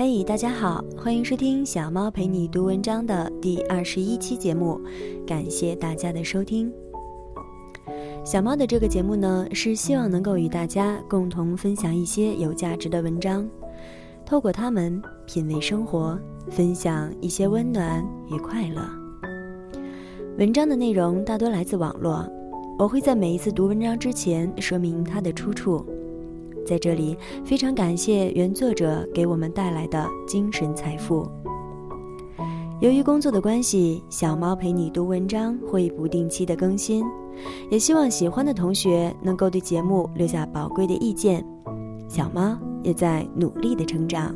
嘿，大家好，欢迎收听小猫陪你读文章的第二十一期节目，感谢大家的收听。小猫的这个节目呢，是希望能够与大家共同分享一些有价值的文章，透过它们品味生活，分享一些温暖与快乐。文章的内容大多来自网络，我会在每一次读文章之前说明它的出处。在这里，非常感谢原作者给我们带来的精神财富。由于工作的关系，小猫陪你读文章会不定期的更新，也希望喜欢的同学能够对节目留下宝贵的意见。小猫也在努力的成长。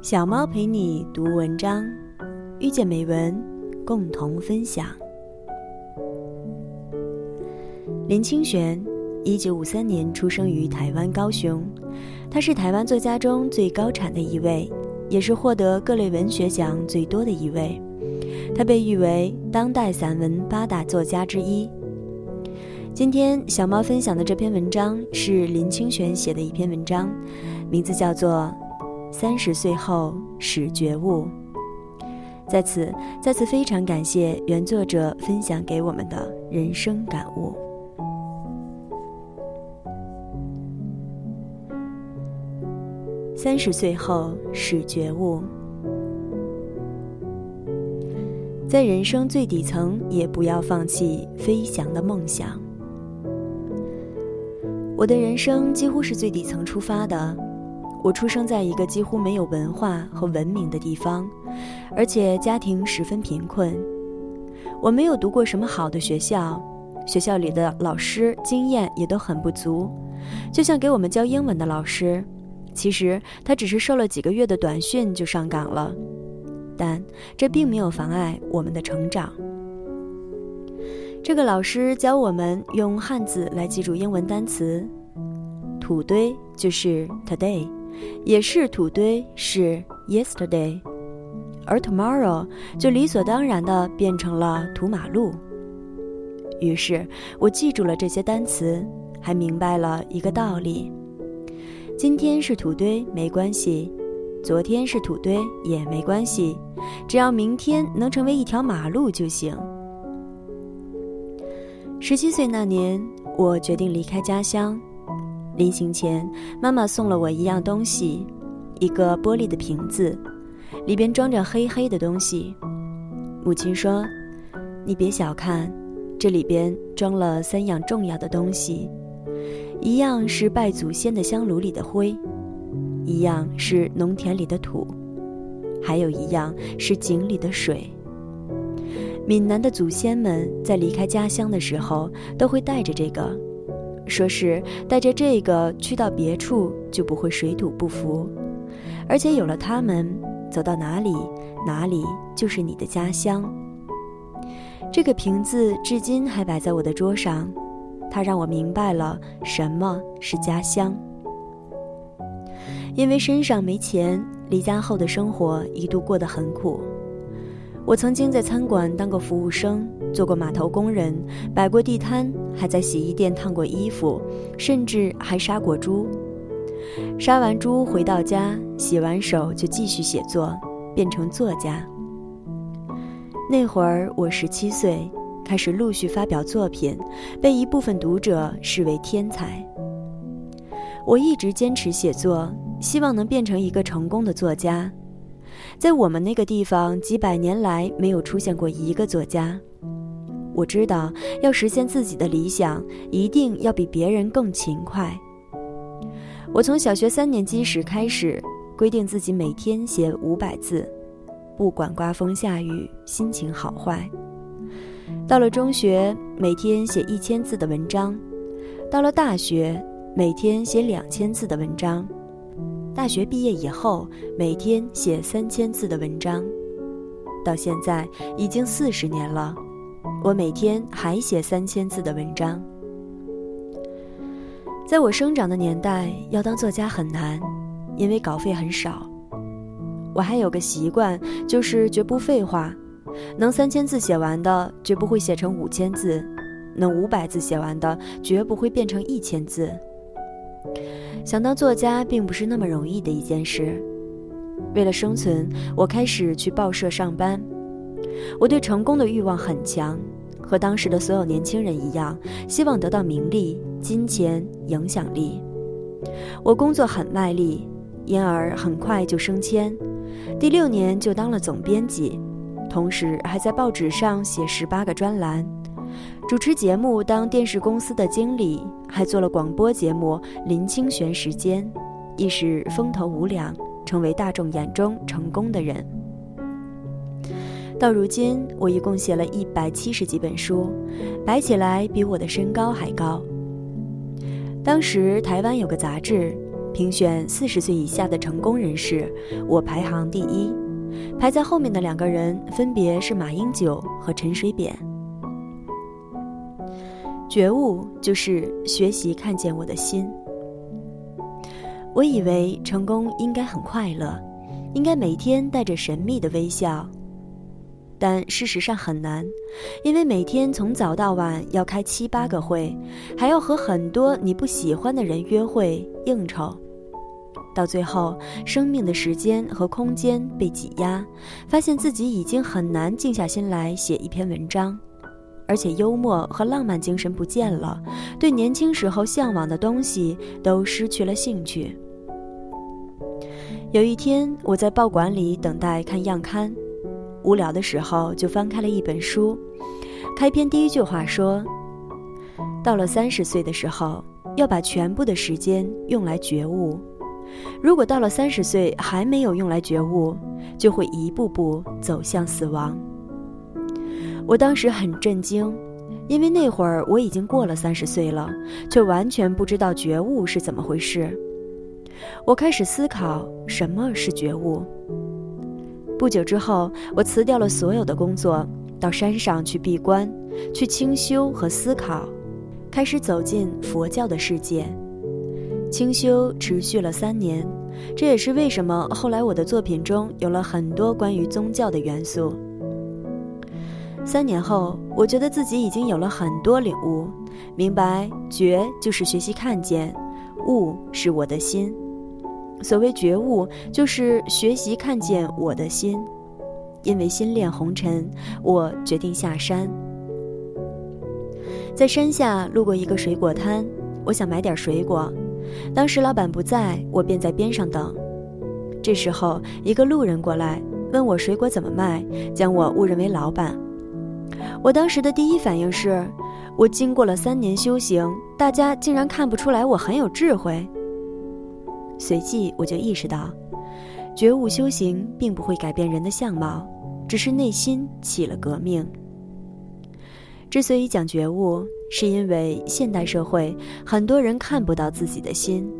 小猫陪你读文章，遇见美文，共同分享。林清玄。一九五三年出生于台湾高雄，他是台湾作家中最高产的一位，也是获得各类文学奖最多的一位。他被誉为当代散文八大作家之一。今天小猫分享的这篇文章是林清玄写的一篇文章，名字叫做《三十岁后始觉悟》。在此，再次非常感谢原作者分享给我们的人生感悟。三十岁后始觉悟，在人生最底层也不要放弃飞翔的梦想。我的人生几乎是最底层出发的，我出生在一个几乎没有文化和文明的地方，而且家庭十分贫困。我没有读过什么好的学校，学校里的老师经验也都很不足，就像给我们教英文的老师。其实他只是受了几个月的短训就上岗了，但这并没有妨碍我们的成长。这个老师教我们用汉字来记住英文单词，土堆就是 today，也是土堆是 yesterday，而 tomorrow 就理所当然的变成了土马路。于是我记住了这些单词，还明白了一个道理。今天是土堆没关系，昨天是土堆也没关系，只要明天能成为一条马路就行。十七岁那年，我决定离开家乡。临行前，妈妈送了我一样东西，一个玻璃的瓶子，里边装着黑黑的东西。母亲说：“你别小看，这里边装了三样重要的东西。”一样是拜祖先的香炉里的灰，一样是农田里的土，还有一样是井里的水。闽南的祖先们在离开家乡的时候都会带着这个，说是带着这个去到别处就不会水土不服，而且有了它们，走到哪里哪里就是你的家乡。这个瓶子至今还摆在我的桌上。它让我明白了什么是家乡。因为身上没钱，离家后的生活一度过得很苦。我曾经在餐馆当过服务生，做过码头工人，摆过地摊，还在洗衣店烫过衣服，甚至还杀过猪。杀完猪回到家，洗完手就继续写作，变成作家。那会儿我十七岁。开始陆续发表作品，被一部分读者视为天才。我一直坚持写作，希望能变成一个成功的作家。在我们那个地方，几百年来没有出现过一个作家。我知道，要实现自己的理想，一定要比别人更勤快。我从小学三年级时开始，规定自己每天写五百字，不管刮风下雨，心情好坏。到了中学，每天写一千字的文章；到了大学，每天写两千字的文章；大学毕业以后，每天写三千字的文章。到现在已经四十年了，我每天还写三千字的文章。在我生长的年代，要当作家很难，因为稿费很少。我还有个习惯，就是绝不废话。能三千字写完的，绝不会写成五千字；能五百字写完的，绝不会变成一千字。想当作家并不是那么容易的一件事。为了生存，我开始去报社上班。我对成功的欲望很强，和当时的所有年轻人一样，希望得到名利、金钱、影响力。我工作很卖力，因而很快就升迁，第六年就当了总编辑，同时还在报纸上写十八个专栏，主持节目当电视公司的经理，还做了广播节目《林清玄时间》，一时风头无两，成为大众眼中成功的人。到如今，我一共写了一百七十几本书，摆起来比我的身高还高。当时台湾有个杂志，评选四十岁以下的成功人士，我排行第一，排在后面的两个人分别是马英九和陈水扁。觉悟就是学习看见我的心。我以为成功应该很快乐，应该每天带着神秘的微笑。但事实上很难，因为每天从早到晚要开七八个会，还要和很多你不喜欢的人约会应酬，到最后生命的时间和空间被挤压，发现自己已经很难静下心来写一篇文章，而且幽默和浪漫精神不见了，对年轻时候向往的东西都失去了兴趣。有一天，我在报馆里等待看样刊。无聊的时候，就翻开了一本书。开篇第一句话说：“到了三十岁的时候，要把全部的时间用来觉悟。如果到了三十岁还没有用来觉悟，就会一步步走向死亡。”我当时很震惊，因为那会儿我已经过了三十岁了，却完全不知道觉悟是怎么回事。我开始思考什么是觉悟。不久之后，我辞掉了所有的工作，到山上去闭关，去清修和思考，开始走进佛教的世界。清修持续了三年，这也是为什么后来我的作品中有了很多关于宗教的元素。三年后，我觉得自己已经有了很多领悟，明白觉就是学习看见，悟是我的心。所谓觉悟，就是学习看见我的心。因为心恋红尘，我决定下山。在山下路过一个水果摊，我想买点水果。当时老板不在，我便在边上等。这时候，一个路人过来问我水果怎么卖，将我误认为老板。我当时的第一反应是，我经过了三年修行，大家竟然看不出来我很有智慧。随即我就意识到，觉悟修行并不会改变人的相貌，只是内心起了革命。之所以讲觉悟，是因为现代社会很多人看不到自己的心。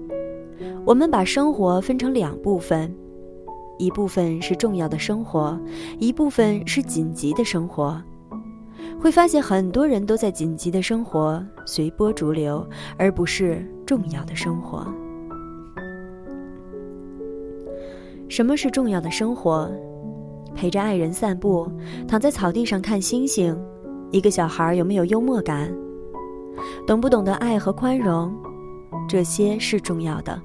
我们把生活分成两部分，一部分是重要的生活，一部分是紧急的生活。会发现很多人都在紧急的生活随波逐流，而不是重要的生活。什么是重要的生活？陪着爱人散步，躺在草地上看星星。一个小孩有没有幽默感？懂不懂得爱和宽容？这些是重要的。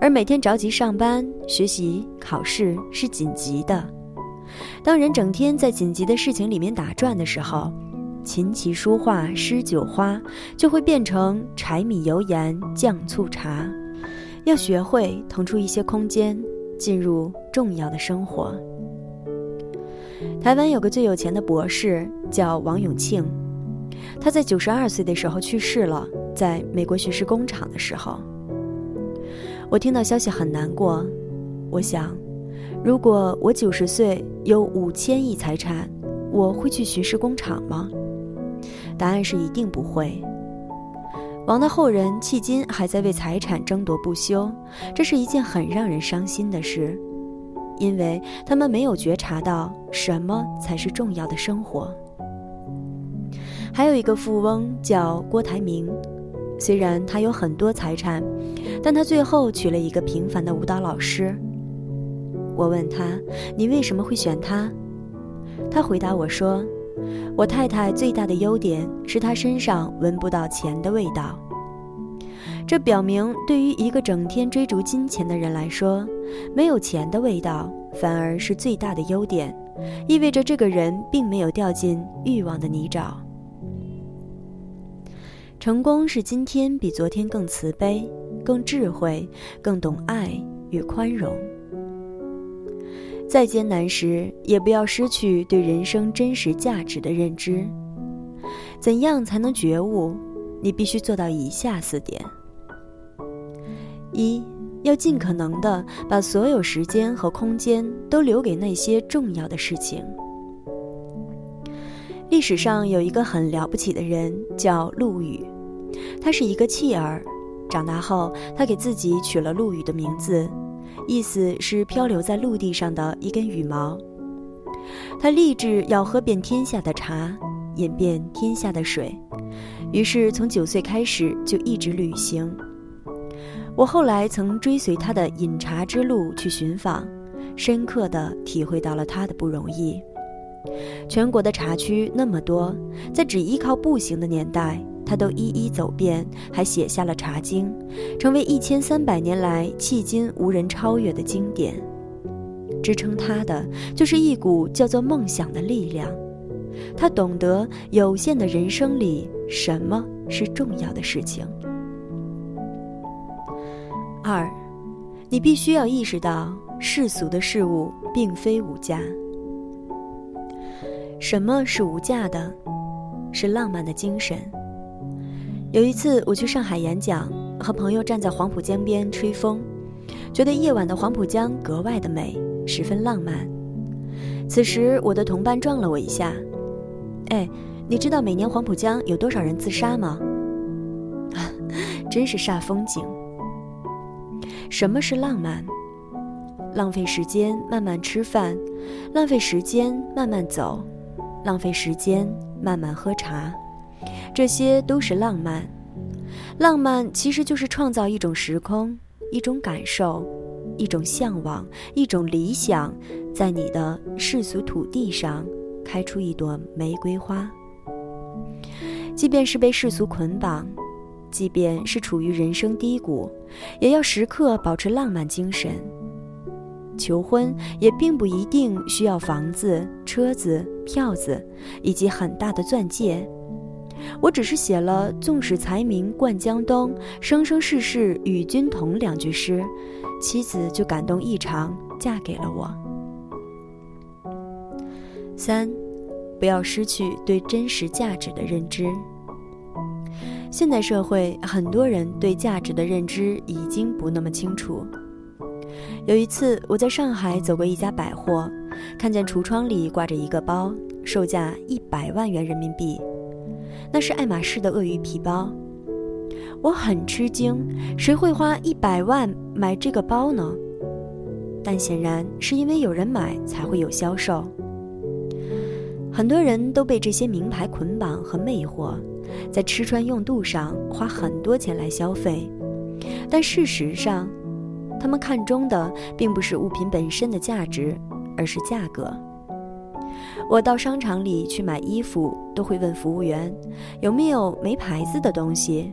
而每天着急上班、学习、考试是紧急的。当人整天在紧急的事情里面打转的时候，琴棋书画诗酒花就会变成柴米油盐酱醋茶。要学会腾出一些空间。进入重要的生活。台湾有个最有钱的博士叫王永庆，他在九十二岁的时候去世了，在美国巡视工厂的时候。我听到消息很难过，我想，如果我九十岁有五千亿财产，我会去巡视工厂吗？答案是一定不会。王的后人迄今还在为财产争夺不休，这是一件很让人伤心的事，因为他们没有觉察到什么才是重要的生活。还有一个富翁叫郭台铭，虽然他有很多财产，但他最后娶了一个平凡的舞蹈老师。我问他：“你为什么会选他？”他回答我说。我太太最大的优点是她身上闻不到钱的味道。这表明，对于一个整天追逐金钱的人来说，没有钱的味道反而是最大的优点，意味着这个人并没有掉进欲望的泥沼。成功是今天比昨天更慈悲、更智慧、更懂爱与宽容。再艰难时，也不要失去对人生真实价值的认知。怎样才能觉悟？你必须做到以下四点：一，要尽可能的把所有时间和空间都留给那些重要的事情。历史上有一个很了不起的人，叫陆羽。他是一个弃儿，长大后，他给自己取了陆羽的名字，意思是漂流在陆地上的一根羽毛。他立志要喝遍天下的茶，饮遍天下的水，于是从九岁开始就一直旅行。我后来曾追随他的饮茶之路去寻访，深刻地体会到了他的不容易。全国的茶区那么多，在只依靠步行的年代。他都一一走遍，还写下了《茶经》，成为一千三百年来迄今无人超越的经典。支撑他的就是一股叫做梦想的力量。他懂得有限的人生里什么是重要的事情。二，你必须要意识到世俗的事物并非无价。什么是无价的？是浪漫的精神。有一次我去上海演讲，和朋友站在黄浦江边吹风，觉得夜晚的黄浦江格外的美，十分浪漫。此时我的同伴撞了我一下，哎，你知道每年黄浦江有多少人自杀吗？真是煞风景。什么是浪漫？浪费时间慢慢吃饭，浪费时间慢慢走，浪费时间慢慢喝茶。这些都是浪漫，浪漫其实就是创造一种时空、一种感受、一种向往、一种理想，在你的世俗土地上开出一朵玫瑰花。即便是被世俗捆绑，即便是处于人生低谷，也要时刻保持浪漫精神。求婚也并不一定需要房子、车子、票子，以及很大的钻戒。我只是写了“纵使才名冠江东，生生世世与君同”两句诗，妻子就感动异常，嫁给了我。三，不要失去对真实价值的认知。现代社会，很多人对价值的认知已经不那么清楚。有一次，我在上海走过一家百货，看见橱窗里挂着一个包，售价一百万元人民币。那是爱马仕的鳄鱼皮包，我很吃惊，谁会花一百万买这个包呢？但显然是因为有人买才会有销售。很多人都被这些名牌捆绑和魅惑，在吃穿用度上花很多钱来消费，但事实上，他们看中的并不是物品本身的价值，而是价格。我到商场里去买衣服，都会问服务员有没有没牌子的东西。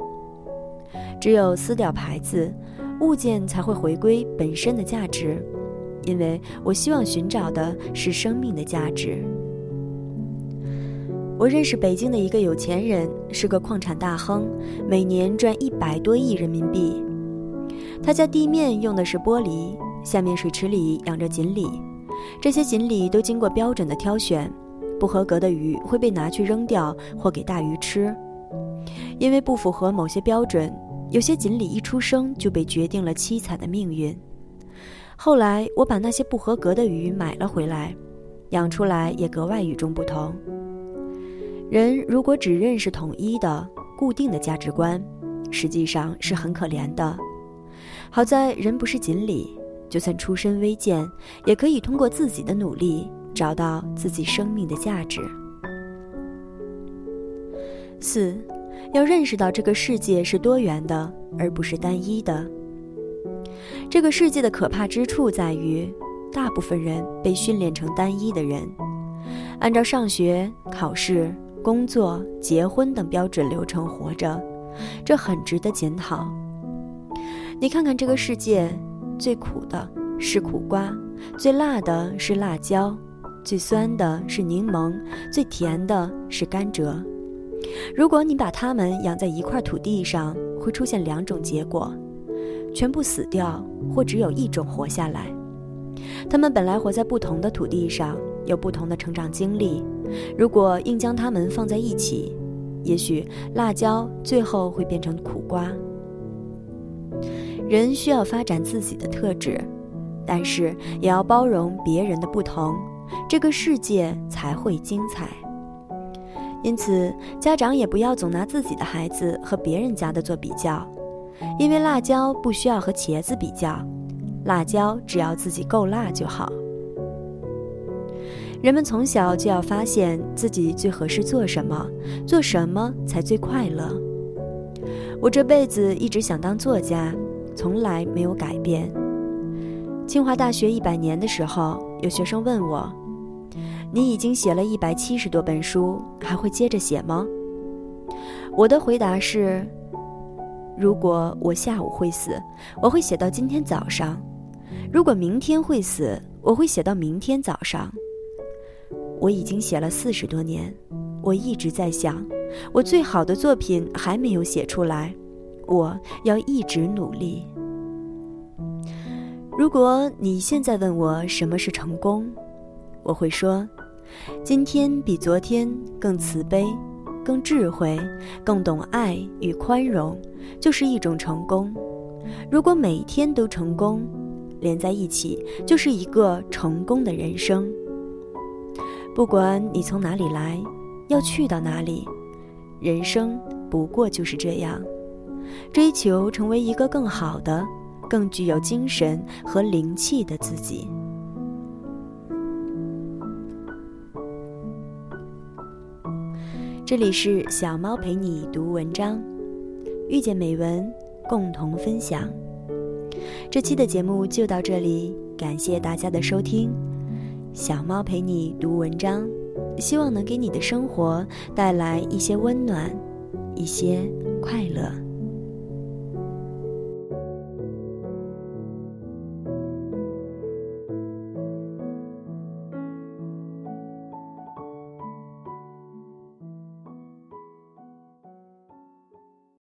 只有撕掉牌子，物件才会回归本身的价值，因为我希望寻找的是生命的价值。我认识北京的一个有钱人，是个矿产大亨，每年赚一百多亿人民币。他家地面用的是玻璃，下面水池里养着锦鲤。这些锦鲤都经过标准的挑选，不合格的鱼会被拿去扔掉或给大鱼吃。因为不符合某些标准，有些锦鲤一出生就被决定了凄惨的命运。后来我把那些不合格的鱼买了回来，养出来也格外与众不同。人如果只认识统一的、固定的价值观，实际上是很可怜的。好在人不是锦鲤。就算出身微贱，也可以通过自己的努力找到自己生命的价值。四，要认识到这个世界是多元的，而不是单一的。这个世界的可怕之处在于，大部分人被训练成单一的人，按照上学、考试、工作、结婚等标准流程活着，这很值得检讨。你看看这个世界，最苦的是苦瓜，最辣的是辣椒，最酸的是柠檬，最甜的是甘蔗。如果你把它们养在一块土地上，会出现两种结果：全部死掉，或只有一种活下来。它们本来活在不同的土地上，有不同的成长经历。如果硬将它们放在一起，也许辣椒最后会变成苦瓜。人需要发展自己的特质，但是也要包容别人的不同，这个世界才会精彩。因此，家长也不要总拿自己的孩子和别人家的做比较，因为辣椒不需要和茄子比较，辣椒只要自己够辣就好。人们从小就要发现自己最合适做什么，做什么才最快乐。我这辈子一直想当作家，从来没有改变。清华大学一百年的时候，有学生问我。你已经写了一百七十多本书，还会接着写吗？我的回答是：如果我下午会死，我会写到今天早上；如果明天会死，我会写到明天早上。我已经写了四十多年，我一直在想，我最好的作品还没有写出来，我要一直努力。如果你现在问我什么是成功，我会说。今天比昨天更慈悲、更智慧、更懂爱与宽容，就是一种成功。如果每天都成功，连在一起就是一个成功的人生。不管你从哪里来，要去到哪里，人生不过就是这样，追求成为一个更好的、更具有精神和灵气的自己。这里是小猫陪你读文章，遇见美文，共同分享。这期的节目就到这里，感谢大家的收听。小猫陪你读文章，希望能给你的生活带来一些温暖，一些快乐。